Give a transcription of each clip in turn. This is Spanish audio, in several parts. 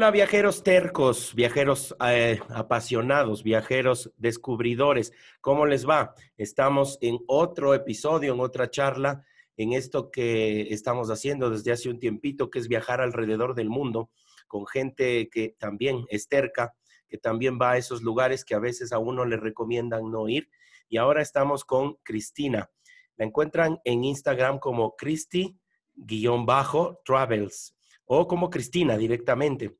Hola, viajeros tercos, viajeros eh, apasionados, viajeros descubridores. ¿Cómo les va? Estamos en otro episodio, en otra charla, en esto que estamos haciendo desde hace un tiempito, que es viajar alrededor del mundo con gente que también es terca, que también va a esos lugares que a veces a uno le recomiendan no ir. Y ahora estamos con Cristina. La encuentran en Instagram como Cristi-Travels o como Cristina directamente.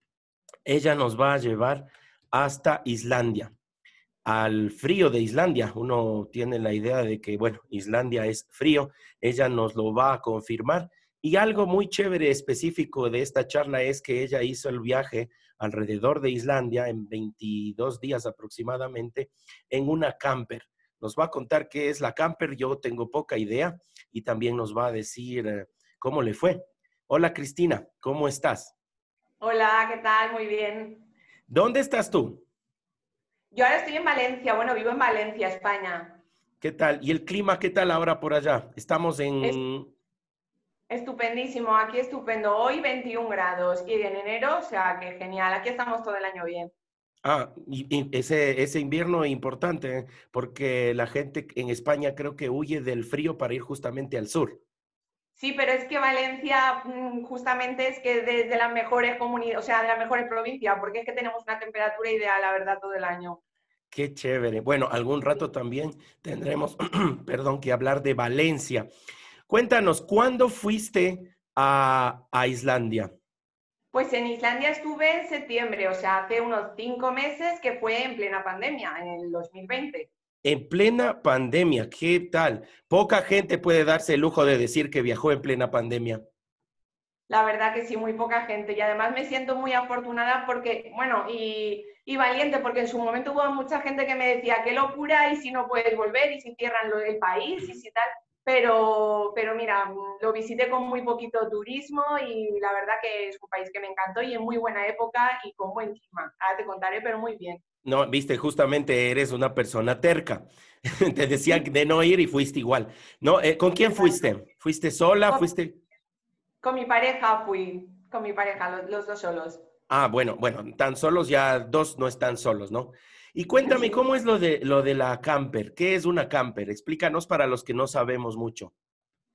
Ella nos va a llevar hasta Islandia, al frío de Islandia. Uno tiene la idea de que, bueno, Islandia es frío, ella nos lo va a confirmar. Y algo muy chévere específico de esta charla es que ella hizo el viaje alrededor de Islandia en 22 días aproximadamente en una camper. Nos va a contar qué es la camper, yo tengo poca idea, y también nos va a decir eh, cómo le fue. Hola Cristina, ¿cómo estás? Hola, ¿qué tal? Muy bien. ¿Dónde estás tú? Yo ahora estoy en Valencia, bueno, vivo en Valencia, España. ¿Qué tal? ¿Y el clima qué tal ahora por allá? Estamos en... estupendísimo, aquí estupendo. Hoy 21 grados y en enero, o sea que genial, aquí estamos todo el año bien. Ah, y, ese, ese invierno es importante, ¿eh? porque la gente en España creo que huye del frío para ir justamente al sur. Sí, pero es que Valencia mm, justamente es que desde las mejores comunidades, o sea, de las mejores provincias, porque es que tenemos una temperatura ideal, la verdad, todo el año. Qué chévere. Bueno, algún rato también tendremos, perdón, que hablar de Valencia. Cuéntanos, ¿cuándo fuiste a, a Islandia? Pues en Islandia estuve en septiembre, o sea, hace unos cinco meses que fue en plena pandemia, en el 2020 en plena pandemia. ¿Qué tal? Poca gente puede darse el lujo de decir que viajó en plena pandemia. La verdad que sí, muy poca gente. Y además me siento muy afortunada porque, bueno, y, valiente, porque en su momento hubo mucha gente que me decía, qué locura, y si no puedes volver, y si cierran el país, y si tal. Pero, pero mira, lo visité con muy poquito turismo y la verdad que es un país que me encantó y en muy buena época y con buen clima. Ahora te contaré, pero muy bien. No, viste, justamente eres una persona terca. Te decía de no ir y fuiste igual. No, eh, ¿con quién fuiste? ¿Fuiste sola? ¿Fuiste? Con mi pareja fui, con mi pareja, los, dos solos. Ah, bueno, bueno, tan solos ya dos no están solos, ¿no? Y cuéntame, ¿cómo es lo de, lo de la camper? ¿Qué es una camper? Explícanos para los que no sabemos mucho.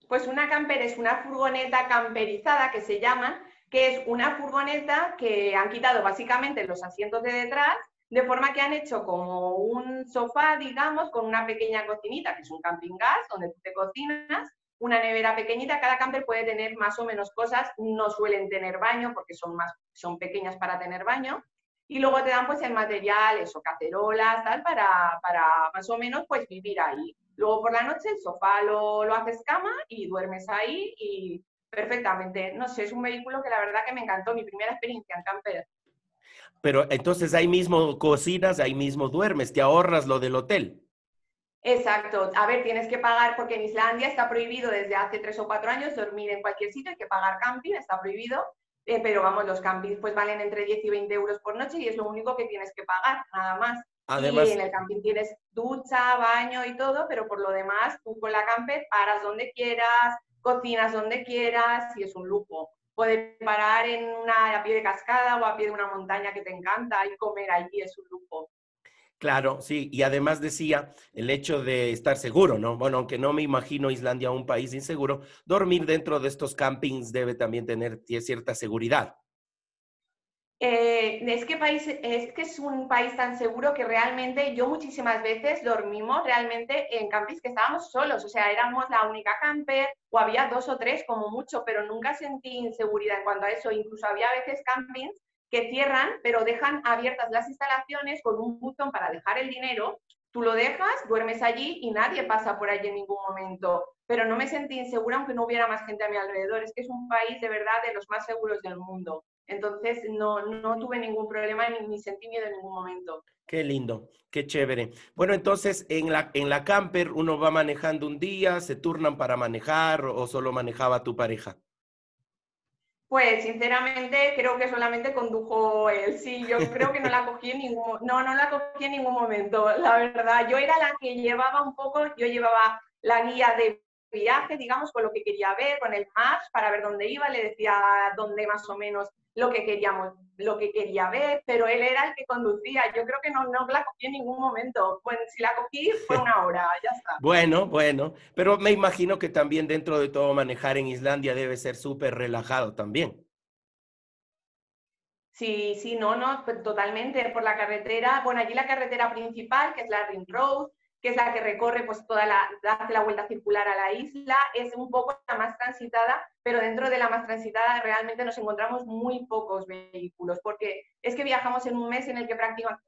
Pues una camper es una furgoneta camperizada que se llama, que es una furgoneta que han quitado básicamente los asientos de detrás de forma que han hecho como un sofá, digamos, con una pequeña cocinita, que es un camping gas, donde tú te cocinas, una nevera pequeñita, cada camper puede tener más o menos cosas, no suelen tener baño porque son, más, son pequeñas para tener baño, y luego te dan pues el material, eso, cacerolas, tal, para, para más o menos pues vivir ahí. Luego por la noche el sofá lo, lo haces cama y duermes ahí y perfectamente. No sé, es un vehículo que la verdad que me encantó, mi primera experiencia en camper. Pero entonces ahí mismo cocinas, ahí mismo duermes, te ahorras lo del hotel. Exacto. A ver, tienes que pagar porque en Islandia está prohibido desde hace tres o cuatro años dormir en cualquier sitio, hay que pagar camping, está prohibido. Eh, pero vamos, los campings pues valen entre 10 y 20 euros por noche y es lo único que tienes que pagar, nada más. Además, y en el camping tienes ducha, baño y todo, pero por lo demás, tú con la camper paras donde quieras, cocinas donde quieras y es un lujo. Puedes parar en una, a pie de cascada o a pie de una montaña que te encanta y comer allí es un lujo. Claro, sí, y además decía el hecho de estar seguro, ¿no? Bueno, aunque no me imagino Islandia un país inseguro, dormir dentro de estos campings debe también tener cierta seguridad. Eh, es, que es que es un país tan seguro que realmente yo muchísimas veces dormimos realmente en campings que estábamos solos, o sea, éramos la única camper o había dos o tres como mucho, pero nunca sentí inseguridad en cuanto a eso. Incluso había veces campings que cierran, pero dejan abiertas las instalaciones con un botón para dejar el dinero. Tú lo dejas, duermes allí y nadie pasa por allí en ningún momento. Pero no me sentí insegura aunque no hubiera más gente a mi alrededor. Es que es un país de verdad de los más seguros del mundo. Entonces no, no tuve ningún problema ni, ni sentí miedo en ningún momento. Qué lindo, qué chévere. Bueno, entonces en la, en la camper uno va manejando un día, se turnan para manejar o solo manejaba tu pareja. Pues sinceramente creo que solamente condujo él. Sí, yo creo que no la cogí en ningún, no, no la cogí en ningún momento, la verdad. Yo era la que llevaba un poco, yo llevaba la guía de viaje, digamos, con lo que quería ver, con el Maps para ver dónde iba, le decía dónde más o menos lo que queríamos, lo que quería ver, pero él era el que conducía. Yo creo que no, no la cogí en ningún momento. Pues si la cogí fue una hora, ya está. Bueno, bueno, pero me imagino que también dentro de todo manejar en Islandia debe ser súper relajado también. Sí, sí, no, no, pues totalmente por la carretera. Bueno, allí la carretera principal, que es la Ring Road, que es la que recorre pues toda la, hace la vuelta circular a la isla, es un poco la más transitada, pero dentro de la más transitada realmente nos encontramos muy pocos vehículos, porque es que viajamos en un mes en el que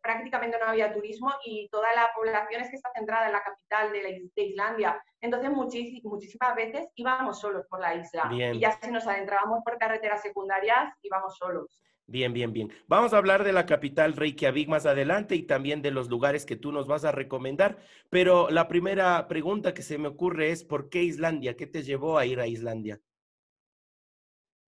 prácticamente no había turismo y toda la población es que está centrada en la capital de, la, Islandia. Entonces muchísimas veces íbamos solos por la isla y ya si nos adentrábamos por carreteras secundarias íbamos solos. Bien, bien, bien. Vamos a hablar de la capital Reykjavik más adelante y también de los lugares que tú nos vas a recomendar. Pero la primera pregunta que se me ocurre es, ¿por qué Islandia? ¿Qué te llevó a ir a Islandia?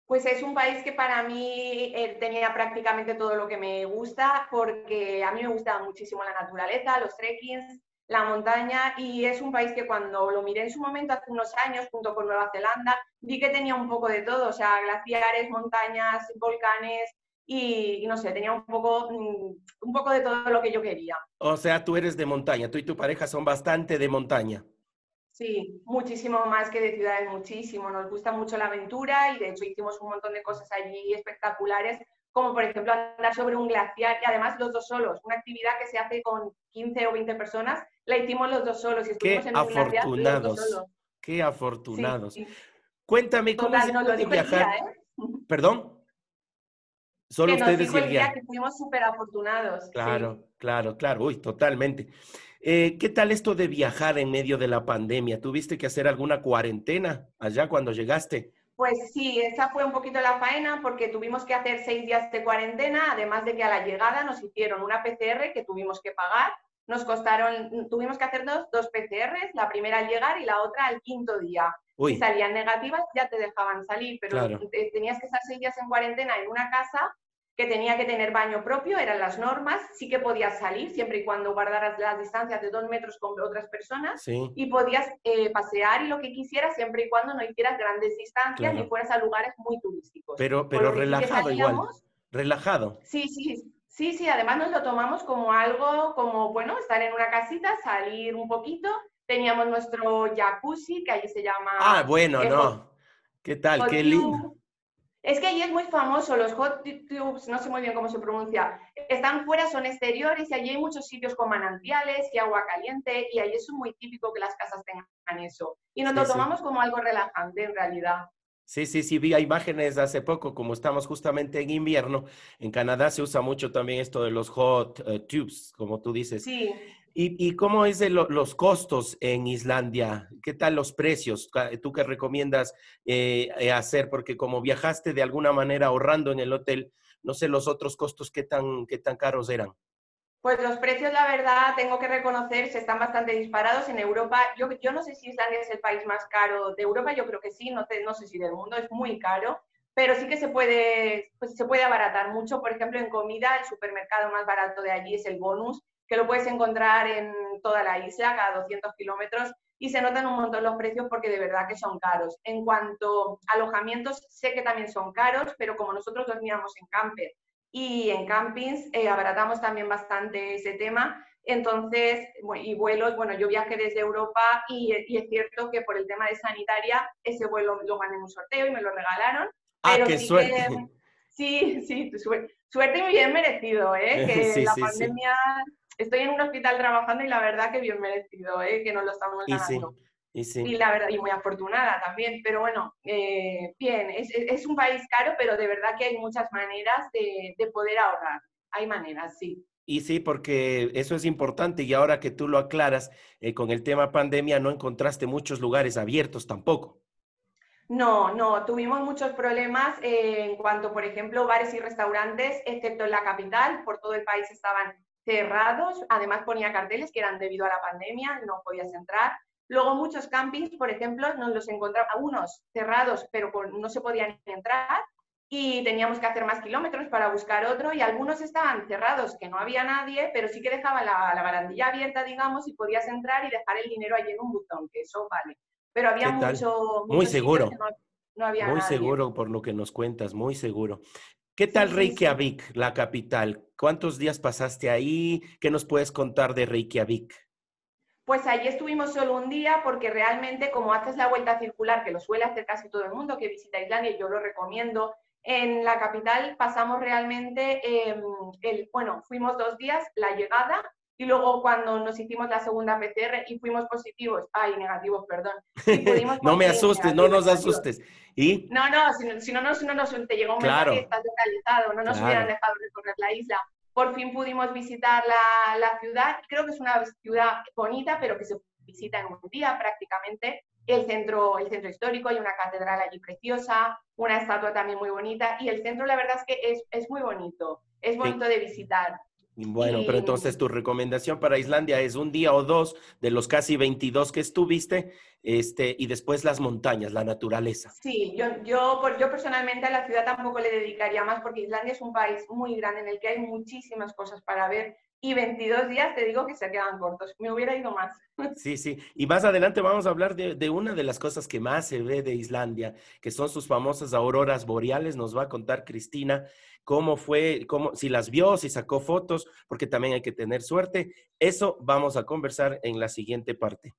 Pues es un país que para mí eh, tenía prácticamente todo lo que me gusta, porque a mí me gusta muchísimo la naturaleza, los trekkings, la montaña, y es un país que cuando lo miré en su momento hace unos años, junto con Nueva Zelanda, vi que tenía un poco de todo, o sea, glaciares, montañas, volcanes, y, no sé, tenía un poco, mm, un poco de todo lo que yo quería. O sea, tú eres de montaña, tú y tu pareja son bastante de montaña. Sí, muchísimo más que de ciudades, muchísimo. Nos gusta mucho la aventura y de hecho hicimos un montón de cosas allí espectaculares, como por ejemplo andar sobre un glaciar y además los dos solos, una actividad que se hace con 15 o 20 personas, la hicimos los dos solos y estuvimos Qué en un afortunados. Glaciar, Qué afortunados. Cuéntame cómo es de viajar. ¿eh? ¿Perdón? Solo que ustedes nos dijo que fuimos súper afortunados. Claro, claro, claro. Uy, totalmente. Eh, ¿Qué tal esto de viajar en medio de la pandemia? ¿Tuviste que hacer alguna cuarentena allá cuando llegaste? Pues sí, esa fue un poquito la faena porque tuvimos que hacer seis días de cuarentena, además de que a la llegada nos hicieron una PCR que tuvimos que pagar. Nos costaron, tuvimos que hacer dos, dos PCRs, la primera al llegar y la otra al quinto día. Si salían negativas ya te dejaban salir, pero tenías que estar seis días en cuarentena en una casa que tenía que tener baño propio, eran las normas, sí que podías salir siempre y cuando guardaras las distancias de dos metros con otras personas y podías eh, pasear y lo que quisieras siempre y cuando no hicieras grandes distancias ni fueras a lugares muy turísticos. Pero, pero relajado igual, relajado. Sí, sí, sí, sí, además nos lo tomamos como algo, como, bueno, estar en una casita, salir un poquito, teníamos nuestro jacuzzi, que allí se llama... Ah, bueno, no. ¿Qué tal? Qué lindo. Es que allí es muy famoso, los hot tubes, no sé muy bien cómo se pronuncia, están fuera, son exteriores y allí hay muchos sitios con manantiales y agua caliente y allí es muy típico que las casas tengan eso. Y nos lo tomamos como algo relajante en realidad. Sí, sí, sí, vi imágenes hace poco, como estamos justamente en invierno, en Canadá se usa mucho también esto de los hot eh, tubes, como tú dices. Sí. ¿Y, cómo es de los costos en Islandia? ¿Qué tal los precios? ¿Tú qué recomiendas eh, eh, hacer? Porque como viajaste de alguna manera ahorrando en el hotel, no sé los otros costos qué tan, qué tan caros eran. Pues los precios, la verdad, tengo que reconocer, se están bastante disparados. En Europa, yo, yo no sé si Islandia es el país más caro de Europa, yo creo que sí, no, no sé si del mundo, es muy caro, pero sí que se puede, pues se puede abaratar mucho. Por ejemplo, en comida, el supermercado más barato de allí es el bonus, que lo puedes encontrar en toda la isla, cada 200 kilómetros, y se notan un montón los precios porque de verdad que son caros. En cuanto a alojamientos, sé que también son caros, pero como nosotros dormíamos en camper y en campings, eh, abaratamos también bastante ese tema. Entonces, y vuelos, bueno, yo viajé desde Europa y, es cierto que por el tema de sanitaria, ese vuelo lo gané en un sorteo y me lo regalaron. Ah, qué suerte. sí, sí, suerte y bien merecido, ¿eh? Que la pandemia, estoy en un hospital trabajando y la verdad que bien merecido, ¿eh? Que no lo estamos ganando. Y, sí. y, la verdad, y muy afortunada también, pero bueno, eh, bien, es, es, un país caro, pero de verdad que hay muchas maneras de, de poder ahorrar. Hay maneras, sí. Y sí, porque eso es importante y ahora que tú lo aclaras, eh, con el tema pandemia no encontraste muchos lugares abiertos tampoco. No, no, tuvimos muchos problemas eh, en cuanto, por ejemplo, bares y restaurantes, excepto en la capital, por todo el país estaban cerrados, además ponía carteles que eran debido a la pandemia, no podías entrar. Luego muchos campings, por ejemplo, nos los encontramos, unos cerrados, pero no se podían entrar, y teníamos que hacer más kilómetros para buscar otro y algunos estaban cerrados, que no había nadie, pero sí que dejaba la, barandilla abierta, digamos, y podías entrar y dejar el dinero allí en un botón, que eso vale. Pero había mucho... Muy seguro. No, había muy seguro por lo que nos cuentas, muy seguro. ¿Qué tal Reykjavik, la capital? ¿Cuántos días pasaste ahí? ¿Qué nos puedes contar de Reykjavik? Pues allí estuvimos solo un día porque realmente como haces la vuelta circular, que lo suele hacer casi todo el mundo que visita Islandia, yo lo recomiendo, en la capital pasamos realmente, em, el, bueno, fuimos dos días, la llegada, y luego cuando nos hicimos la segunda PCR y fuimos positivos, ay, negativos, perdón. no me asustes, no nos asustes. ¿Y? No, no, si, no, no, si no nos te llegó un claro. mensaje, estás localizado, no nos hubieran dejado recorrer la isla. Por fin pudimos visitar la, la ciudad, creo que es una ciudad bonita, pero que se visita en un día prácticamente el centro, el centro histórico, hay una catedral allí preciosa, una estatua también muy bonita y el centro la verdad es que es, es muy bonito, es bonito de visitar. Bueno, pero entonces tu recomendación para Islandia es un día o dos de los casi 22 que estuviste este, y después las montañas, la naturaleza. Sí, yo, yo, yo personalmente a la ciudad tampoco le dedicaría más porque Islandia es un país muy grande en el que hay muchísimas cosas para ver y 22 días te digo que se quedan cortos. Me hubiera ido más. Sí, sí. Y más adelante vamos a hablar de, una de las cosas que más se ve de Islandia, que son sus famosas auroras boreales. Nos va a contar Cristina cómo fue, cómo, si las vio, si sacó fotos, porque también hay que tener suerte. Eso vamos a conversar en la siguiente parte.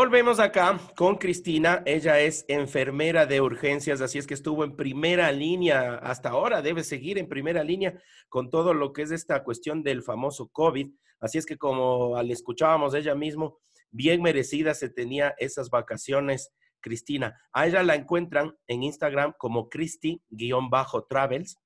Volvemos acá con Cristina. Ella es enfermera de urgencias, así es que estuvo en primera línea hasta ahora, debe seguir en primera línea con todo lo que es esta cuestión del famoso COVID. Así es que como al escuchábamos ella mismo, bien merecida se tenía esas vacaciones, Cristina. A ella la encuentran en Instagram como Cristi-Travels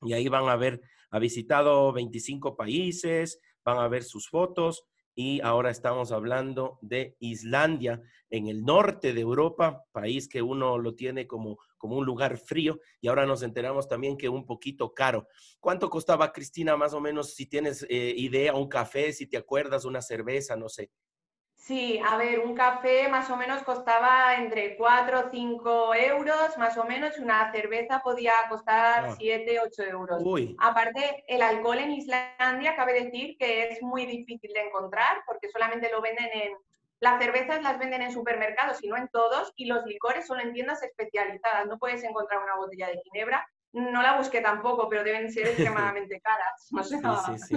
y ahí van a ver, ha visitado 25 países, van a ver sus fotos y ahora estamos hablando de Islandia, en el norte de Europa, país que uno lo tiene como, como un lugar frío y ahora nos enteramos también que un poquito caro. ¿Cuánto costaba, Cristina, más o menos, si tienes eh, idea, un café, si te acuerdas, una cerveza, no sé? Sí, a ver, un café más o menos costaba entre 4 o 5 euros, más o menos, una cerveza podía costar 7, ah. 8 euros. Aparte, el alcohol en Islandia, cabe decir que es muy difícil de encontrar porque solamente lo venden en... Las cervezas las venden en supermercados y no en todos, y los licores son en tiendas especializadas. No puedes encontrar una botella de ginebra no la busqué tampoco, pero deben ser extremadamente caras. No sé. Sí, sí, sí.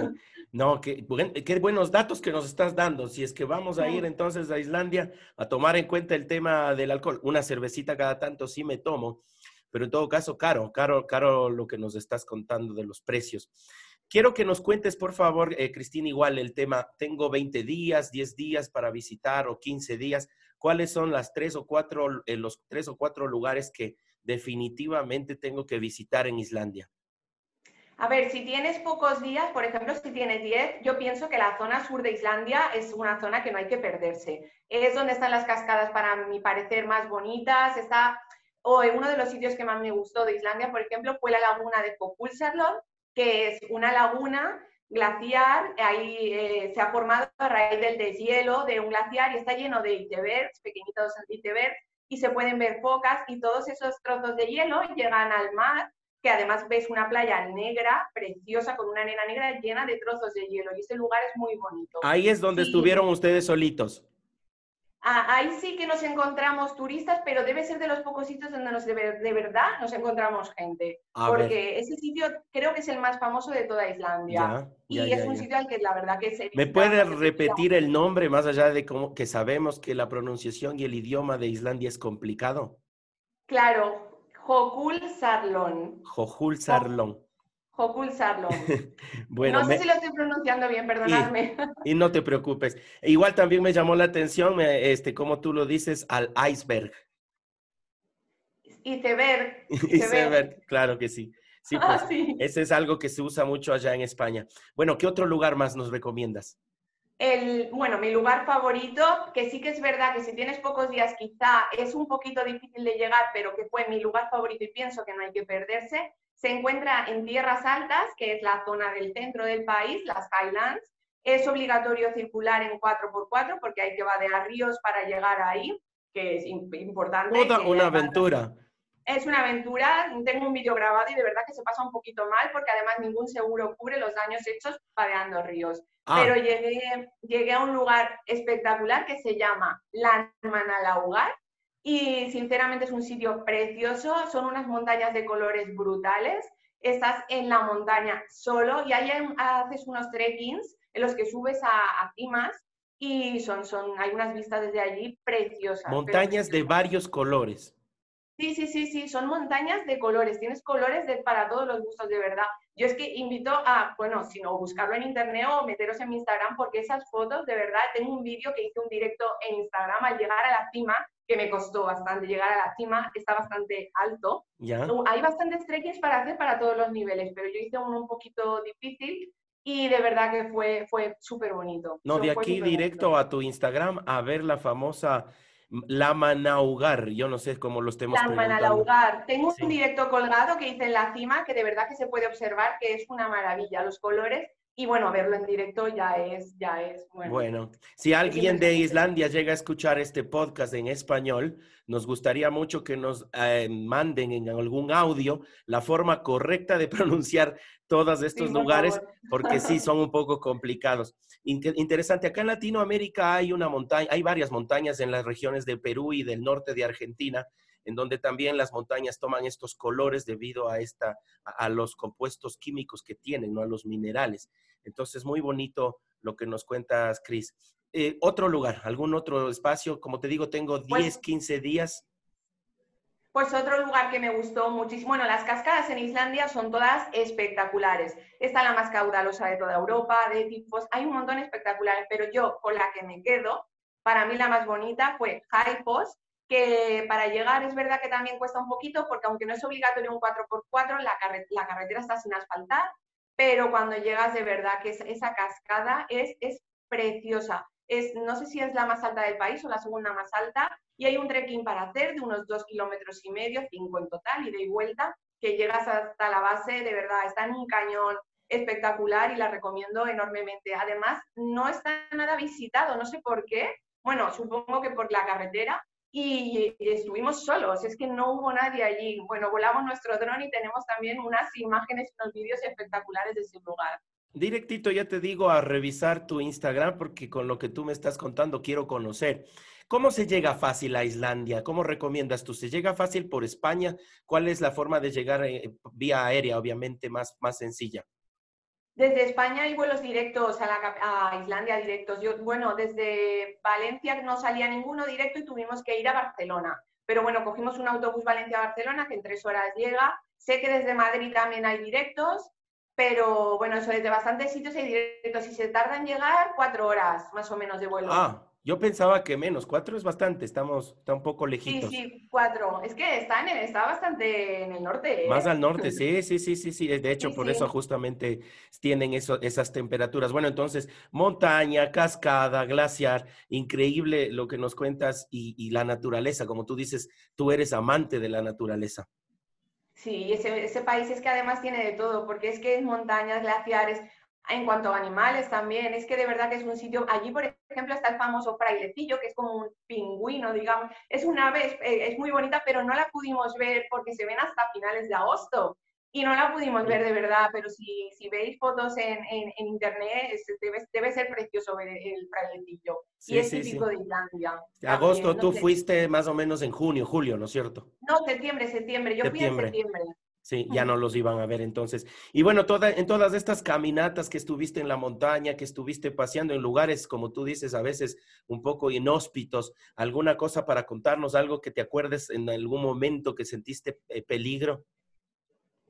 No, qué, qué, buenos datos que nos estás dando. Si es que vamos a ir entonces a Islandia a tomar en cuenta el tema del alcohol, una cervecita cada tanto sí me tomo, pero en todo caso, caro, caro, caro lo que nos estás contando de los precios. Quiero que nos cuentes, por favor, eh, Cristina, igual el tema, tengo 20 días, 10 días para visitar o 15 días. ¿Cuáles son las tres o cuatro, eh, los tres o cuatro lugares que definitivamente tengo que visitar en Islandia? A ver, si tienes pocos días, por ejemplo, si tienes 10, yo pienso que la zona sur de Islandia es una zona que no hay que perderse. Es donde están las cascadas, para mi parecer, más bonitas. Está, o uno de los sitios que más me gustó de Islandia, por ejemplo, fue la laguna de Fokulsarlon, que es una laguna glaciar, ahí eh, se ha formado a raíz del deshielo de un glaciar y está lleno de icebergs, pequeñitos icebergs, y se pueden ver focas y todos esos trozos de hielo llegan al mar que además ves una playa negra, preciosa, con una arena negra llena de trozos de hielo. Y ese lugar es muy bonito. Ahí es donde estuvieron ustedes solitos. Ah, ahí sí que nos encontramos turistas, pero debe ser de los pocos sitios donde nos de, verdad nos encontramos gente. porque ese sitio creo que es el más famoso de toda Islandia. y es un sitio al que la verdad que se... ¿Me puedes repetir el nombre más allá de cómo, que sabemos que la pronunciación y el idioma de Islandia es complicado? Claro, Jokul Sarlon. Jokul Sarlon. Sarlon. bueno, no sé si lo estoy pronunciando bien, perdonadme. Y, no te preocupes. Igual también me llamó la atención, este, como tú lo dices, al iceberg. Iceberg. Iceberg, claro que sí. Sí, ah, pues, ese es algo que se usa mucho allá en España. Bueno, ¿qué otro lugar más nos recomiendas? El, bueno, mi lugar favorito, que sí que es verdad que si tienes pocos días quizá es un poquito difícil de llegar, pero que fue mi lugar favorito y pienso que no hay que perderse, se encuentra en Tierras Altas, que es la zona del centro del país, las Highlands. Es obligatorio circular en 4x4 porque hay que vadear ríos para llegar ahí, que es importante. Toda una aventura es una aventura, tengo un vídeo grabado y de verdad que se pasa un poquito mal porque además ningún seguro cubre los daños hechos padeando ríos. Ah. Pero llegué, llegué a un lugar espectacular que se llama Lanmanalaugar y sinceramente es un sitio precioso, son unas montañas de colores brutales, estás en la montaña solo y ahí haces unos trekkings en los que subes a, a cimas y son, son, hay unas vistas desde allí preciosas. Montañas de varios colores. Sí, sí, sí, sí, son montañas de colores, tienes colores de, para todos los gustos, de verdad. Yo es que invito a, bueno, si no, buscarlo en internet o meteros en mi Instagram, porque esas fotos, de verdad, tengo un vídeo que hice un directo en Instagram al llegar a la cima, que me costó bastante llegar a la cima, está bastante alto. ¿Ya? Hay bastantes trekkings para hacer para todos los niveles, pero yo hice uno un poquito difícil y de verdad que fue, fue súper bonito. No, de aquí directo a tu Instagram a ver la famosa la Manaugar, yo no sé cómo lo estemos La Manaugar. Tengo un directo colgado que hice en la cima que de verdad que se puede observar que es una maravilla, los colores y bueno, verlo en directo ya es, ya es bueno. Bueno, si alguien de Islandia llega a escuchar este podcast en español, nos gustaría mucho que nos eh, manden en algún audio la forma correcta de pronunciar todos estos lugares, porque sí son un poco complicados. interesante, acá en Latinoamérica hay una montaña, hay varias montañas en las regiones de Perú y del norte de Argentina, en donde también las montañas toman estos colores debido a, esta, a los compuestos químicos que tienen, ¿no? a los minerales. Entonces, muy bonito lo que nos cuentas, Cris. Eh, otro lugar, algún otro espacio, como te digo, tengo 10, 15 pues días. Pues otro lugar que me gustó muchísimo, bueno, las cascadas en Islandia son todas espectaculares. Está la más caudalosa de toda Europa, de tipos, hay un montón espectaculares, pero yo con la que me quedo, para mí la más bonita fue Haipos, que para llegar es verdad que también cuesta un poquito, porque aunque no es obligatorio un 4x4, la, la carretera está sin asfaltar, pero cuando llegas de verdad que esa cascada es, es preciosa. Es, no sé si es la más alta del país o la segunda más alta, y hay un trekking para hacer de unos dos kilómetros y medio, cinco en total, ida y vuelta, que llegas hasta la base, de verdad, está en un cañón espectacular y la recomiendo enormemente. Además, no está nada visitado, no sé por qué, bueno, supongo que por la carretera, y, estuvimos solos, es que no hubo nadie allí. Bueno, volamos nuestro dron y tenemos también unas imágenes unos vídeos espectaculares de ese lugar. Directito, ya te digo a revisar tu Instagram porque con lo que tú me estás contando quiero conocer. ¿Cómo se llega fácil a Islandia? ¿Cómo recomiendas tú? ¿Se llega fácil por España? ¿Cuál es la forma de llegar eh, vía aérea, obviamente, más, más sencilla? Desde España hay vuelos directos a, la, Islandia directos. Yo, bueno, desde Valencia no salía ninguno directo y tuvimos que ir a Barcelona. Pero bueno, cogimos un autobús Valencia-Barcelona que en tres horas llega. Sé que desde Madrid también hay directos, pero bueno, eso desde bastantes sitios hay directos y se tarda en llegar cuatro horas más o menos de vuelo. Ah, Yo pensaba que menos, cuatro es bastante, estamos, está un poco lejitos. Sí, sí, cuatro. Es que está, en está bastante en el norte. ¿eh? Más al norte, sí, sí, sí, sí, sí. De hecho, por eso justamente tienen eso, esas temperaturas. Bueno, entonces, montaña, cascada, glaciar, increíble lo que nos cuentas y, y la naturaleza, como tú dices, tú eres amante de la naturaleza. Sí, ese, ese país es que además tiene de todo, porque es que es montañas, glaciares, en cuanto a animales también, es que de verdad que es un sitio, allí por ejemplo está el famoso frailecillo, que es como un pingüino, digamos, es una ave, es, es muy bonita, pero no la pudimos ver porque se ven hasta finales de agosto y no la pudimos ver de verdad, pero si, si veis fotos en, en, internet, debe, debe, ser precioso ver el frailecillo. Sí, y es típico de Islandia. Agosto, tú fuiste más o menos en junio, julio, ¿no es cierto? No, septiembre, septiembre. Yo fui en septiembre. Sí, ya no los iban a ver entonces. Y bueno, toda, en todas estas caminatas que estuviste en la montaña, que estuviste paseando en lugares, como tú dices, a veces un poco inhóspitos, ¿alguna cosa para contarnos, algo que te acuerdes en algún momento que sentiste eh, peligro?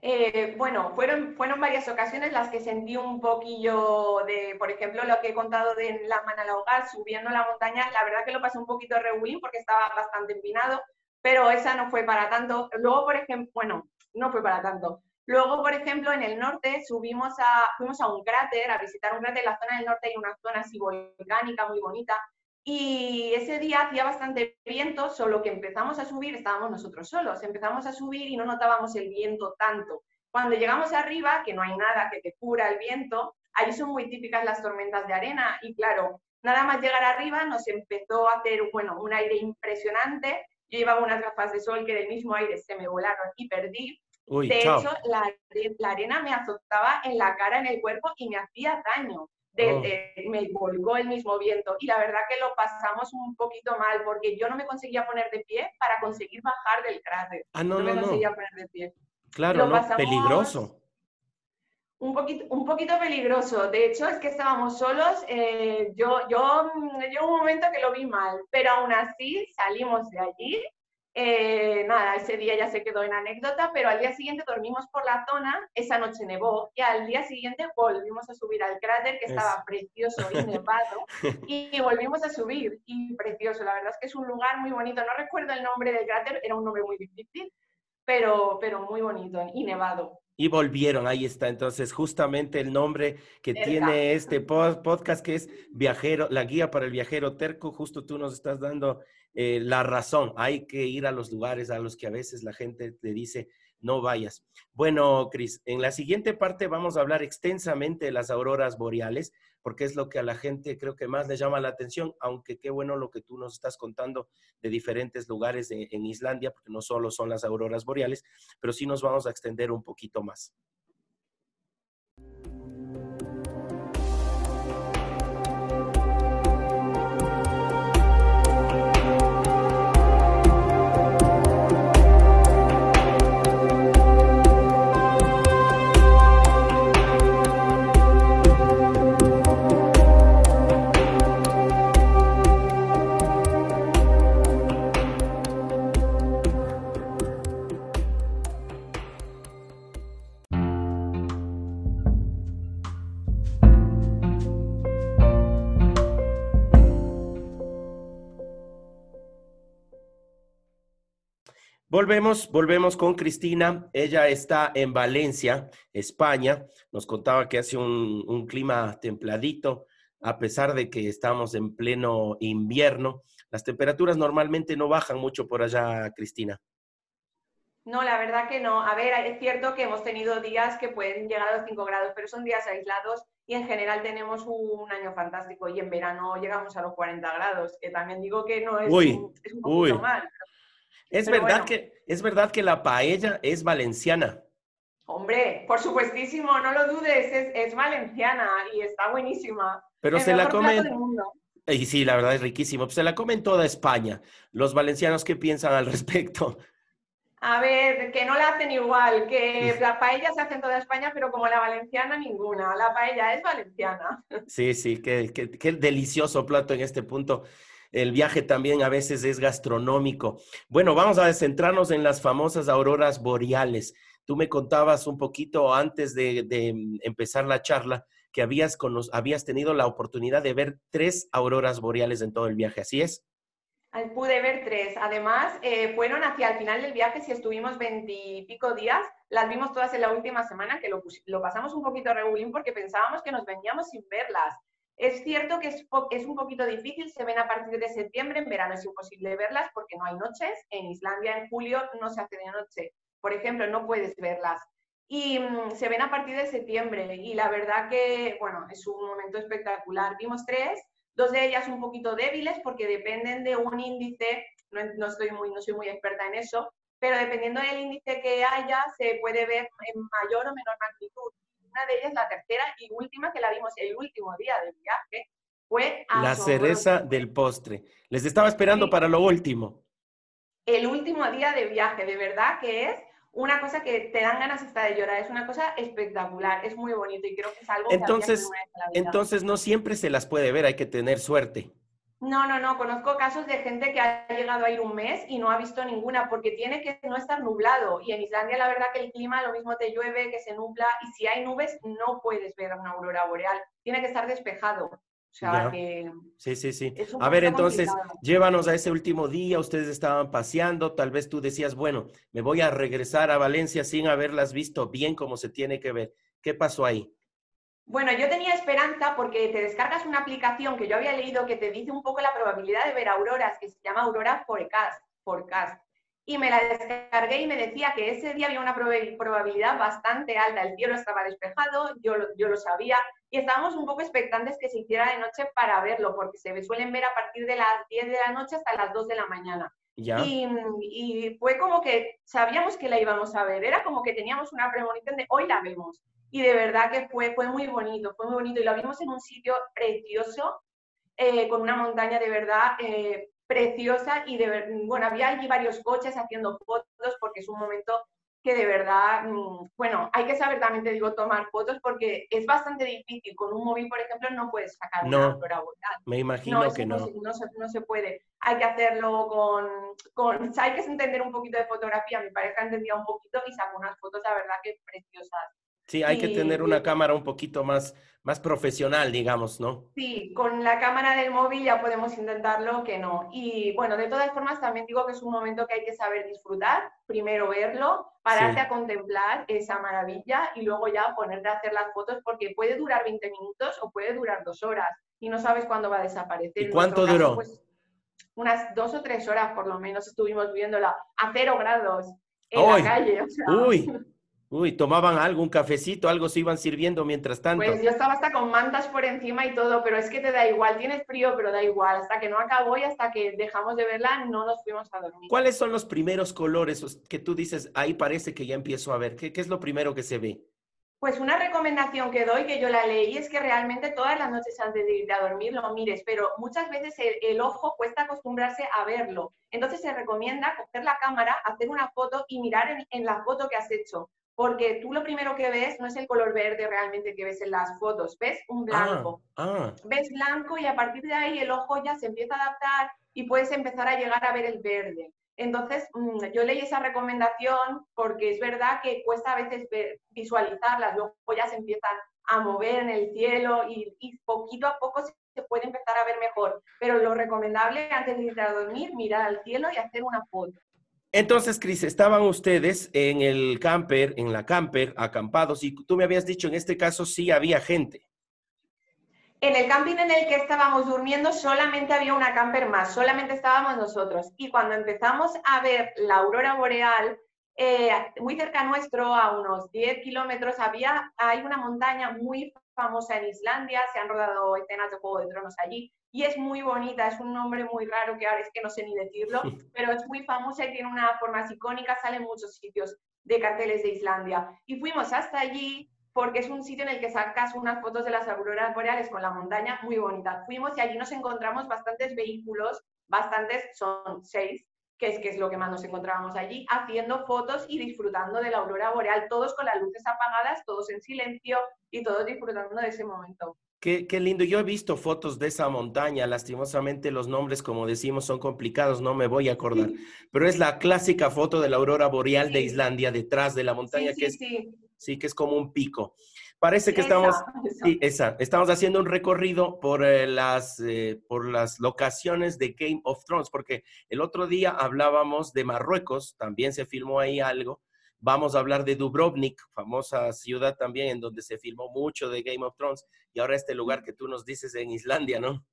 Eh, bueno, fueron, fueron varias ocasiones las que sentí un poquillo de, por ejemplo, lo que he contado de la Manalahogar, subiendo la montaña, la verdad que lo pasé un poquito regulín porque estaba bastante empinado, pero esa no fue para tanto. Luego, por ejemplo, bueno, no fue para tanto. Luego, por ejemplo, en el norte subimos a, fuimos a un cráter, a visitar un cráter. En la zona del norte hay una zona así volcánica muy bonita. Y ese día hacía bastante viento, solo que empezamos a subir, estábamos nosotros solos, empezamos a subir y no notábamos el viento tanto. Cuando llegamos arriba, que no hay nada que te cura el viento, ahí son muy típicas las tormentas de arena y claro, nada más llegar arriba nos empezó a hacer, bueno, un aire impresionante. Yo llevaba unas gafas de sol que del mismo aire se me volaron y perdí de hecho, la, arena me azotaba en la cara, en el cuerpo y me hacía daño. Oh. me volcó el mismo viento y la verdad que lo pasamos un poquito mal porque yo no me conseguía poner de pie para conseguir bajar del cráter. Ah, no, no, me conseguía poner de pie. Claro, no, peligroso. Un poquito, un poquito peligroso. De hecho, es que estábamos solos. Eh, yo, yo, yo un momento que lo vi mal, pero aún así salimos de allí eh, nada, ese día ya se quedó en anécdota, pero al día siguiente dormimos por la zona, esa noche nevó y al día siguiente volvimos a subir al cráter que estaba precioso y nevado y, volvimos a subir y precioso, la verdad es que es un lugar muy bonito, no recuerdo el nombre del cráter, era un nombre muy difícil, pero, pero muy bonito y nevado. Y volvieron, ahí está. Entonces, justamente el nombre que tiene este podcast, que es Viajero, la guía para el viajero terco, justo tú nos estás dando eh, la razón. Hay que ir a los lugares a los que a veces la gente te dice, no vayas. Bueno, Cris, en la siguiente parte vamos a hablar extensamente de las auroras boreales, porque es lo que a la gente creo que más le llama la atención, aunque qué bueno lo que tú nos estás contando de diferentes lugares en Islandia, porque no solo son las auroras boreales, pero sí nos vamos a extender un poquito más. Volvemos, volvemos con Cristina. Ella está en Valencia, España. Nos contaba que hace un, clima templadito, a pesar de que estamos en pleno invierno. Las temperaturas normalmente no bajan mucho por allá, Cristina. No, la verdad que no. A ver, es cierto que hemos tenido días que pueden llegar a los 5 grados, pero son días aislados y en general tenemos un año fantástico y en verano llegamos a los 40 grados, que también digo que no es, un, es un poquito mal. Es verdad, que, es verdad que la paella es valenciana. Hombre, por supuestísimo, no lo dudes, es, valenciana y está buenísima. Pero se la comen. Y sí, la verdad es riquísimo. Pues se la comen toda España. Los valencianos, ¿qué piensan al respecto? A ver, que no la hacen igual, que la paella se hace en toda España, pero como la valenciana, ninguna. La paella es valenciana. Sí, sí, qué, qué delicioso plato en este punto el viaje también a veces es gastronómico. Bueno, vamos a centrarnos en las famosas auroras boreales. tú me contabas un poquito antes de, empezar la charla que habías, habías tenido la oportunidad de ver tres auroras boreales en todo el viaje, ¿así es? Pude ver tres. Además, eh, fueron hacia el final del viaje, si estuvimos veintipico días, las vimos todas en la última semana, que lo, lo pasamos un poquito regulín porque pensábamos que nos veníamos sin verlas. Es cierto que es, un poquito difícil, se ven a partir de septiembre, en verano es imposible verlas porque no hay noches, en Islandia en julio no se hace de noche, por ejemplo, no puedes verlas. Y mm, se ven a partir de septiembre y la verdad que, bueno, es un momento espectacular. Vimos tres, dos de ellas un poquito débiles porque dependen de un índice, no, no, estoy muy, no soy muy experta en eso, pero dependiendo del índice que haya, se puede ver en mayor o menor magnitud. Una de ellas, la tercera y última, que la vimos el último día del viaje, fue... La cereza del postre. Les estaba esperando para lo último. El último día de viaje, de verdad que es una cosa que te dan ganas hasta de llorar, es una cosa espectacular, es muy bonito y creo que es algo entonces, que Entonces no siempre se las puede ver, hay que tener suerte. No, no, no, conozco casos de gente que ha llegado a ir un mes y no ha visto ninguna porque tiene que no estar nublado y en Islandia la verdad que el clima lo mismo te llueve, que se nubla y si hay nubes no puedes ver una aurora boreal, tiene que estar despejado. Sí, sí, sí. A ver, entonces, llévanos a ese último día, ustedes estaban paseando, tal vez tú decías, bueno, me voy a regresar a Valencia sin haberlas visto bien como se tiene que ver. ¿Qué pasó ahí? Bueno, yo tenía esperanza porque te descargas una aplicación que yo había leído que te dice un poco la probabilidad de ver auroras, que se llama Aurora Forecast. Forecast y me la descargué y me decía que ese día había una probabilidad bastante alta, el cielo estaba despejado, yo, yo lo sabía, y estábamos un poco expectantes que se hiciera de noche para verlo, porque se suelen ver a partir de las 10 de la noche hasta las 2 de la mañana. Y, fue como que sabíamos que la íbamos a ver, era como que teníamos una premonición de hoy la vemos. Y de verdad que fue, fue muy bonito, fue muy bonito. Y lo vimos en un sitio precioso, eh, con una montaña de verdad eh, preciosa y de bueno, había allí varios coches haciendo fotos porque es un momento que de verdad, mm, bueno, hay que saber también, te digo, tomar fotos porque es bastante difícil. Con un móvil, por ejemplo, no puedes sacar no, una Me imagino que no. No se, no se, puede. Hay que hacerlo con, con, hay que entender un poquito de fotografía. Mi pareja entendía un poquito y sacó unas fotos, la verdad, que preciosas. Sí, hay que tener una cámara un poquito más, más profesional, digamos, ¿no? Sí, con la cámara del móvil ya podemos intentarlo que no. Y bueno, de todas formas también digo que es un momento que hay que saber disfrutar, primero verlo, pararte a contemplar esa maravilla y luego ya ponerte a hacer las fotos porque puede durar 20 minutos o puede durar dos horas y no sabes cuándo va a desaparecer. ¿Y cuánto duró? Pues, unas dos o tres horas por lo menos estuvimos viéndola a cero grados en la calle. Uy. Uy, ¿tomaban algo, un cafecito, algo se iban sirviendo mientras tanto? Pues yo estaba hasta con mantas por encima y todo, pero es que te da igual, tienes frío, pero da igual. Hasta que no acabó y hasta que dejamos de verla, no nos fuimos a dormir. ¿Cuáles son los primeros colores que tú dices, ahí parece que ya empiezo a ver? ¿Qué, es lo primero que se ve? Pues una recomendación que doy, que yo la leí, es que realmente todas las noches antes de irte a dormir lo mires, pero muchas veces el, ojo cuesta acostumbrarse a verlo. Entonces se recomienda coger la cámara, hacer una foto y mirar en la foto que has hecho porque tú lo primero que ves no es el color verde realmente que ves en las fotos, ves un blanco. Ah, ah. Ves blanco y a partir de ahí el ojo ya se empieza a adaptar y puedes empezar a llegar a ver el verde. Entonces, mm, yo leí esa recomendación porque es verdad que cuesta a veces visualizarlas, luego ya se empiezan a mover en el cielo y, y poquito a poco se puede empezar a ver mejor. Pero lo recomendable antes de ir a dormir, mirar al cielo y hacer una foto. Entonces, Cris, estaban ustedes en el camper, en la camper, acampados, y tú me habías dicho en este caso sí había gente. En el camping en el que estábamos durmiendo solamente había una camper más, solamente estábamos nosotros. Y cuando empezamos a ver la aurora boreal, eh, muy cerca nuestro, a unos 10 kilómetros, había, hay una montaña muy famosa en Islandia, se han rodado escenas de Juego de Tronos allí, y es muy bonita, es un nombre muy raro que ahora es que no sé ni decirlo, pero es muy famosa y tiene una forma icónica, sale en muchos sitios de carteles de Islandia. Y fuimos hasta allí porque es un sitio en el que sacas unas fotos de las auroras boreales con la montaña muy bonita. Fuimos y allí nos encontramos bastantes vehículos, bastantes, son seis, que es, que es lo que más nos encontrábamos allí, haciendo fotos y disfrutando de la aurora boreal, todos con las luces apagadas, todos en silencio y todos disfrutando de ese momento. Qué, lindo. Yo he visto fotos de esa montaña. Lastimosamente los nombres, como decimos, son complicados, no me voy a acordar. Pero es la clásica foto de la aurora boreal de Islandia detrás de la montaña, que es, sí. que es como un pico. Parece que estamos, estamos haciendo un recorrido por, eh, las, eh, por las locaciones de Game of Thrones, porque el otro día hablábamos de Marruecos, también se filmó ahí algo, Vamos a hablar de Dubrovnik, famosa ciudad también en donde se filmó mucho de Game of Thrones y ahora este lugar que tú nos dices en Islandia, ¿no?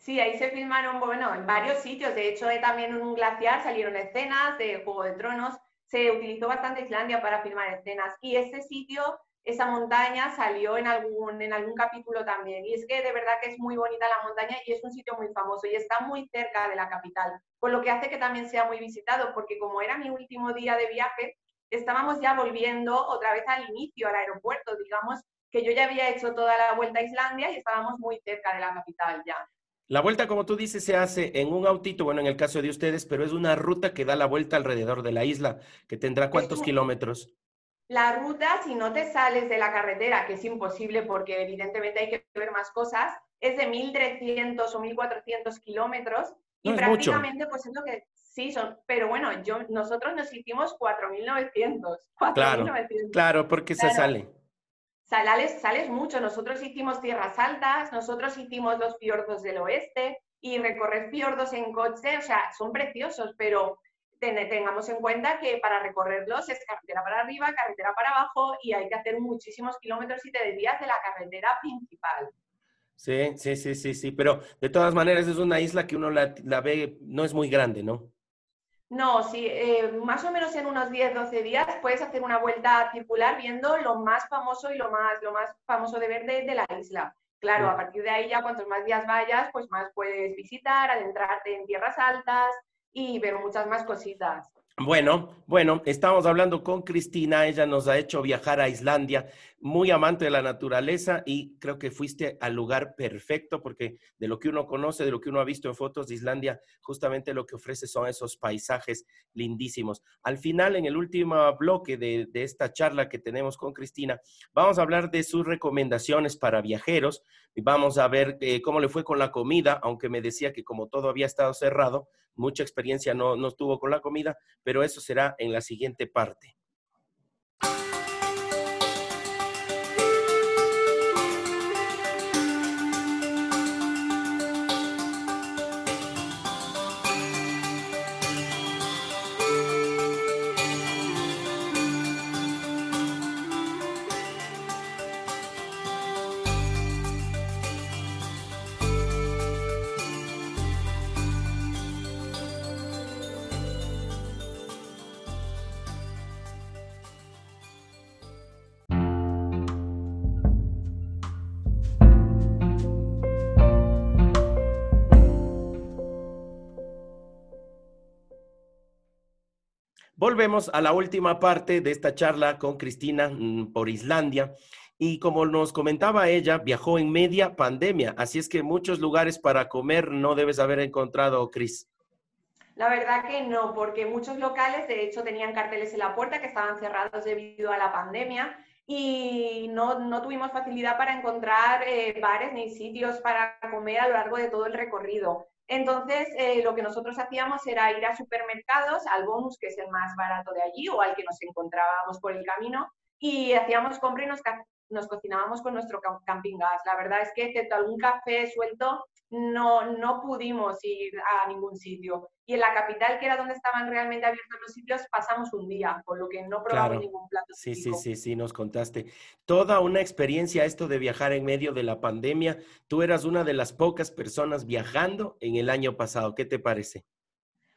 Sí, ahí se filmaron, bueno, en varios sitios. De hecho, también en un glaciar salieron escenas de Juego de Tronos. Se utilizó bastante Islandia para filmar escenas. Y ese sitio, esa montaña, salió en algún, en algún capítulo también. Y es que de verdad que es muy bonita la montaña y es un sitio muy famoso y está muy cerca de la capital. Por lo que hace que también sea muy visitado, porque como era mi último día de viaje, estábamos ya volviendo otra vez al inicio, al aeropuerto, digamos que yo ya había hecho toda la vuelta a Islandia y estábamos muy cerca de la capital ya. La vuelta, como tú dices, se hace en un autito, bueno, en el caso de ustedes, pero es una ruta que da la vuelta alrededor de la isla, que tendrá cuántos kilómetros. La ruta, si no te sales de la carretera, que es imposible porque evidentemente hay que ver más cosas, es de 1.300 o 1.400 kilómetros y prácticamente pues es lo que Sí, son, pero bueno, yo, nosotros nos hicimos 4.900. Claro, claro, porque se sale. Sales, sales mucho. Nosotros hicimos tierras altas, nosotros hicimos los fiordos del oeste y recorrer fiordos en coche, o sea, son preciosos, pero tengamos en cuenta que para recorrerlos es carretera para arriba, carretera para abajo y hay que hacer muchísimos kilómetros y te desvías de la carretera principal. Sí, sí, sí, sí, sí, pero de todas maneras es una isla que uno la, la ve, no es muy grande, ¿no? No, sí, eh, más o menos en unos 10, 12 días puedes hacer una vuelta circular viendo lo más famoso y lo más, lo más famoso de ver de, de la isla. Claro, a partir de ahí ya cuantos más días vayas, pues más puedes visitar, adentrarte en tierras altas y ver muchas más cositas. Bueno, bueno, estamos hablando con Cristina, ella nos ha hecho viajar a Islandia, muy amante de la naturaleza y creo que fuiste al lugar perfecto porque de lo que uno conoce, de lo que uno ha visto en fotos de Islandia, justamente lo que ofrece son esos paisajes lindísimos. Al final, en el último bloque de, esta charla que tenemos con Cristina, vamos a hablar de sus recomendaciones para viajeros y vamos a ver eh, cómo le fue con la comida, aunque me decía que como todo había estado cerrado, mucha experiencia no, no tuvo con la comida, pero eso será en la siguiente parte. Volvemos a la última parte de esta charla con Cristina mm, por Islandia. Y como nos comentaba ella, viajó en media pandemia, así es que muchos lugares para comer no debes haber encontrado, Cris. La verdad que no, porque muchos locales de hecho tenían carteles en la puerta que estaban cerrados debido a la pandemia y no, no tuvimos facilidad para encontrar eh, bares ni sitios para comer a lo largo de todo el recorrido. Entonces, eh, lo que nosotros hacíamos era ir a supermercados, al bonus, que es el más barato de allí, o al que nos encontrábamos por el camino, y hacíamos compra y nos, nos cocinábamos con nuestro camping gas. La verdad es que, excepto algún café suelto, no, no pudimos ir a ningún sitio. Y en la capital, que era donde estaban realmente abiertos los sitios, pasamos un día, por lo que no probamos ningún plato. Sí, sí, sí, sí, nos contaste. Toda una experiencia esto de viajar en medio de la pandemia. Tú eras una de las pocas personas viajando en el año pasado. ¿Qué te parece?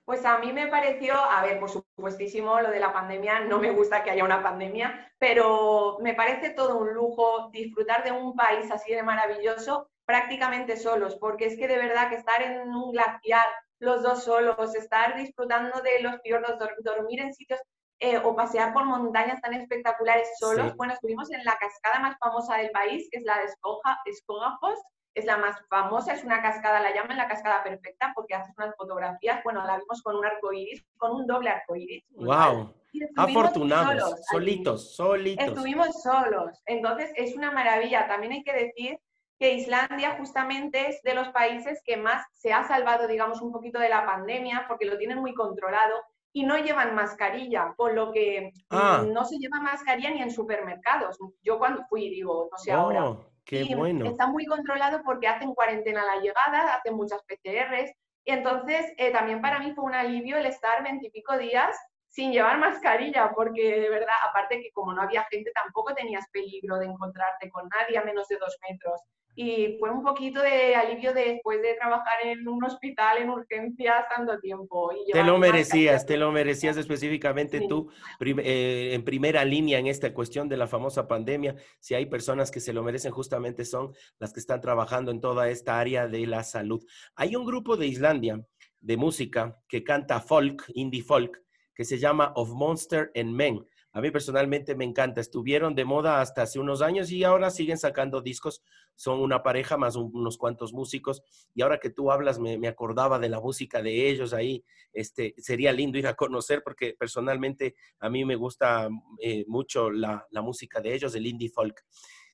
Pues a mí me pareció, a ver, por supuestísimo, lo de la pandemia, no me gusta que haya una pandemia, pero me parece todo un lujo disfrutar de un país así de maravilloso prácticamente solos, porque es que de verdad que estar en un glaciar los dos solos, estar disfrutando de los fiordos, dormir en sitios eh, o pasear por montañas tan espectaculares solos. Bueno, estuvimos en la cascada más famosa del país, que es la de Escoja, Escogajos, es la más famosa, es una cascada, la llaman la cascada perfecta porque haces unas fotografías, bueno, la vimos con un arco iris, con un doble arco iris. ¡Wow! Afortunados, solitos, solitos. Estuvimos solos, entonces es una maravilla. También hay que decir que Islandia justamente es de los países que más se ha salvado, digamos, un poquito de la pandemia porque lo tienen muy controlado y no llevan mascarilla, por lo que ah. no se lleva mascarilla ni en supermercados. Yo cuando fui, digo, no sé ahora. Oh, qué bueno. Está muy controlado porque hacen cuarentena a la llegada, hacen muchas PCRs. Y entonces eh, también para mí fue un alivio el estar veintipico días sin llevar mascarilla, porque de verdad, aparte que como no había gente, tampoco tenías peligro de encontrarte con nadie a menos de dos metros y fue un poquito de alivio después de trabajar en un hospital en urgencias tanto tiempo. te lo merecías, te lo merecías específicamente tú eh, en primera línea en esta cuestión de la famosa pandemia. Si hay personas que se lo merecen, justamente son las que están trabajando en toda esta área de la salud. Hay un grupo de Islandia de música que canta folk, indie folk, que se llama Of Monster and Men. A mí personalmente me encanta. Estuvieron de moda hasta hace unos años y ahora siguen sacando discos. Son una pareja más unos cuantos músicos. Y ahora que tú hablas, me, acordaba de la música de ellos ahí. Este, sería lindo ir a conocer porque personalmente a mí me gusta eh, mucho la, música de ellos, el indie folk.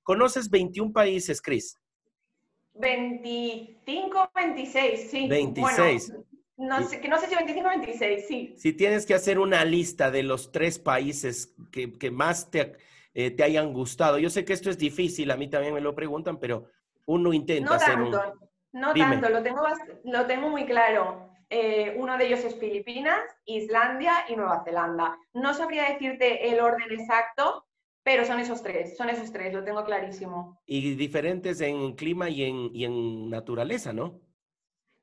¿Conoces 21 países, Chris? 25, 26, sí. 26. No sé, que no sé si 25 o 26, sí. Si tienes que hacer una lista de los tres países que, más te, eh, te, hayan gustado, yo sé que esto es difícil, a mí también me lo preguntan, pero uno intenta no hacer tanto, No tanto, lo tengo, lo tengo muy claro. Eh, uno de ellos es Filipinas, Islandia y Nueva Zelanda. No sabría decirte el orden exacto, pero son esos tres, son esos tres, lo tengo clarísimo. Y diferentes en clima y en, y en naturaleza, ¿no?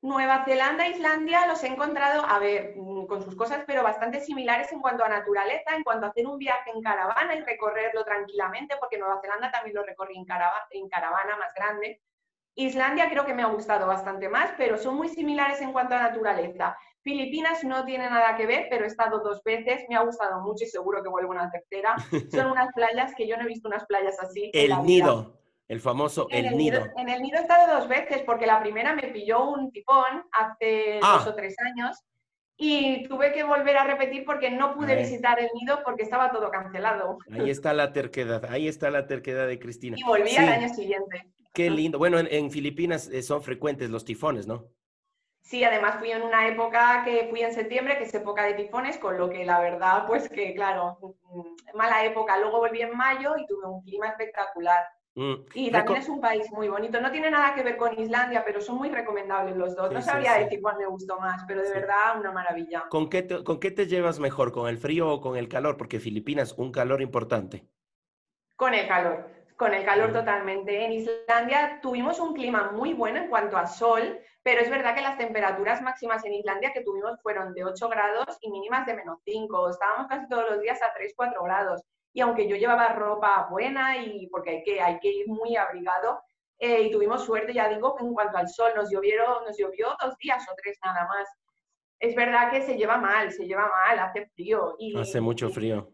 Nueva Zelanda e Islandia los he encontrado, a ver, mm, con sus cosas, pero bastante similares en cuanto a naturaleza, en cuanto a hacer un viaje en caravana y recorrerlo tranquilamente, porque Nueva Zelanda también lo recorrí en, caravana, más grande. Islandia creo que me ha gustado bastante más, pero son muy similares en cuanto a naturaleza. Filipinas no tiene nada que ver, pero he estado dos veces, me ha gustado mucho y seguro que vuelvo una tercera. Son unas playas que yo no he visto unas playas así. El nido. El famoso El, nido. En el nido he estado dos veces, porque la primera me pilló un tifón hace ah. dos o tres años y tuve que volver a repetir porque no pude visitar el nido porque estaba todo cancelado. Ahí está la terquedad, ahí está la terquedad de Cristina. Y volví al año siguiente. Qué lindo. Bueno, en, Filipinas eh, son frecuentes los tifones, ¿no? Sí, además fui en una época que fui en septiembre, que es época de tifones, con lo que la verdad, pues que claro, mm, mala época. Luego volví en mayo y tuve un clima espectacular. Mm, y también es un país muy bonito. No tiene nada que ver con Islandia, pero son muy recomendables los dos. no sabría decir cuál me gustó más, pero de verdad una maravilla. ¿Con qué, te, ¿Con qué te llevas mejor? ¿Con el frío o con el calor? Porque Filipinas, un calor importante. Con el calor, con el calor totalmente. En Islandia tuvimos un clima muy bueno en cuanto a sol, pero es verdad que las temperaturas máximas en Islandia que tuvimos fueron de 8 grados y mínimas de menos 5. Estábamos casi todos los días a 3, 4 grados y aunque yo llevaba ropa buena y porque hay que, hay que ir muy abrigado, eh, y tuvimos suerte, ya digo, en cuanto al sol, nos, llovieron, nos llovió dos días o tres nada más. Es verdad que se lleva mal, se lleva mal, hace frío. Y, hace mucho frío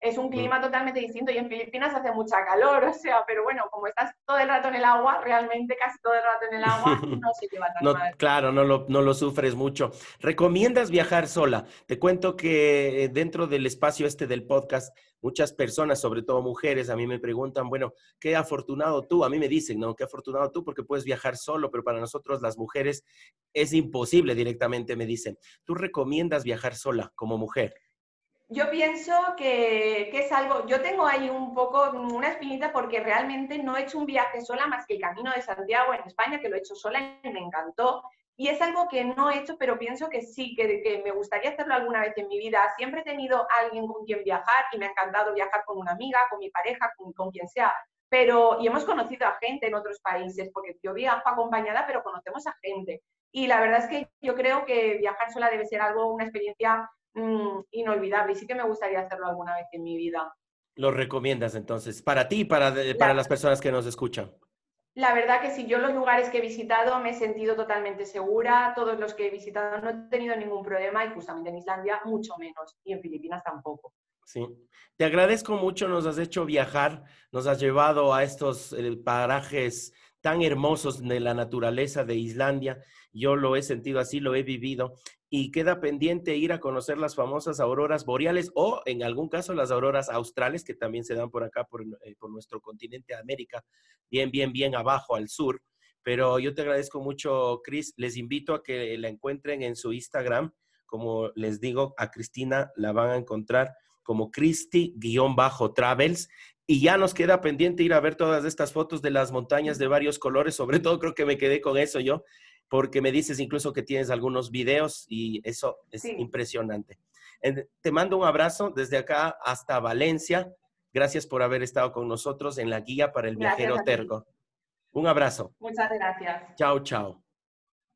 es un mm. clima totalmente distinto y en Filipinas hace mucha calor, o sea, pero bueno, como estás todo el rato en el agua, realmente casi todo el rato en el agua, no se lleva tan mal. Claro, no lo, no lo sufres mucho. ¿Recomiendas viajar sola? Te cuento que eh, dentro del espacio este del podcast, muchas personas, sobre todo mujeres, a mí me preguntan, bueno, qué afortunado tú, a mí me dicen, ¿no? Qué afortunado tú porque puedes viajar solo, pero para nosotros las mujeres es imposible directamente, me dicen. ¿Tú recomiendas viajar sola como mujer? Yo pienso que, es algo, yo tengo ahí un poco una espinita porque realmente no he hecho un viaje sola más que el Camino de Santiago en España, que lo he hecho sola y me encantó. Y es algo que no he hecho, pero pienso que sí, que, que me gustaría hacerlo alguna vez en mi vida. Siempre he tenido alguien con quien viajar y me ha encantado viajar con una amiga, con mi pareja, con, con quien sea. Pero, y hemos conocido a gente en otros países, porque yo viajo acompañada, pero conocemos a gente. Y la verdad es que yo creo que viajar sola debe ser algo, una experiencia Mm, inolvidable y sí que me gustaría hacerlo alguna vez en mi vida. ¿Lo recomiendas entonces? Para ti y para, para las personas que nos escuchan. La verdad que sí, yo los lugares que he visitado me he sentido totalmente segura, todos los que he visitado no he tenido ningún problema y justamente en Islandia mucho menos y en Filipinas tampoco. Sí, te agradezco mucho, nos has hecho viajar, nos has llevado a estos eh, parajes tan hermosos de la naturaleza de Islandia. Yo lo he sentido así, lo he vivido y queda pendiente ir a conocer las famosas auroras boreales o en algún caso las auroras australes que también se dan por acá, por, eh, nuestro continente de América, bien, bien, bien abajo al sur. Pero yo te agradezco mucho, Cris. Les invito a que la encuentren en su Instagram. Como les digo, a Cristina la van a encontrar como Christy-Travels. Y ya nos queda pendiente ir a ver todas estas fotos de las montañas de varios colores. Sobre todo creo que me quedé con eso yo, porque me dices incluso que tienes algunos videos y eso es impresionante. Te mando un abrazo desde acá hasta Valencia. Gracias por haber estado con nosotros en la guía para el viajero terco. Un abrazo. Muchas gracias. Chao, chao.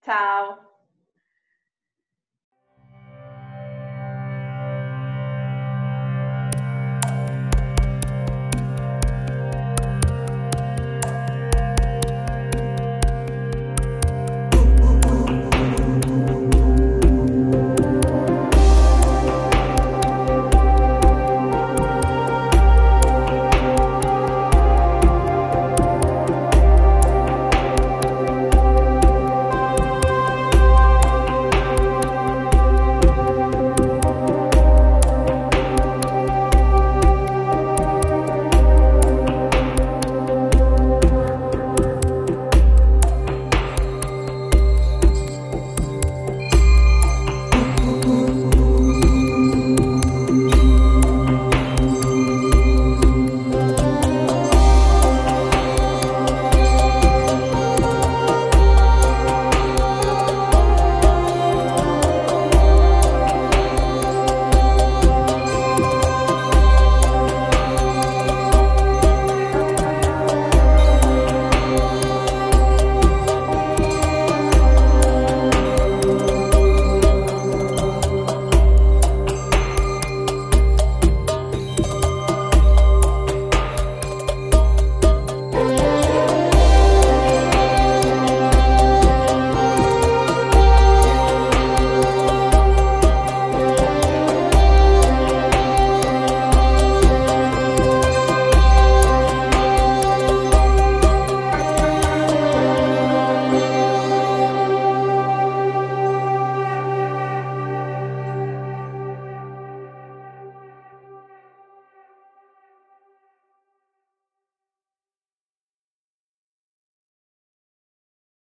Chao.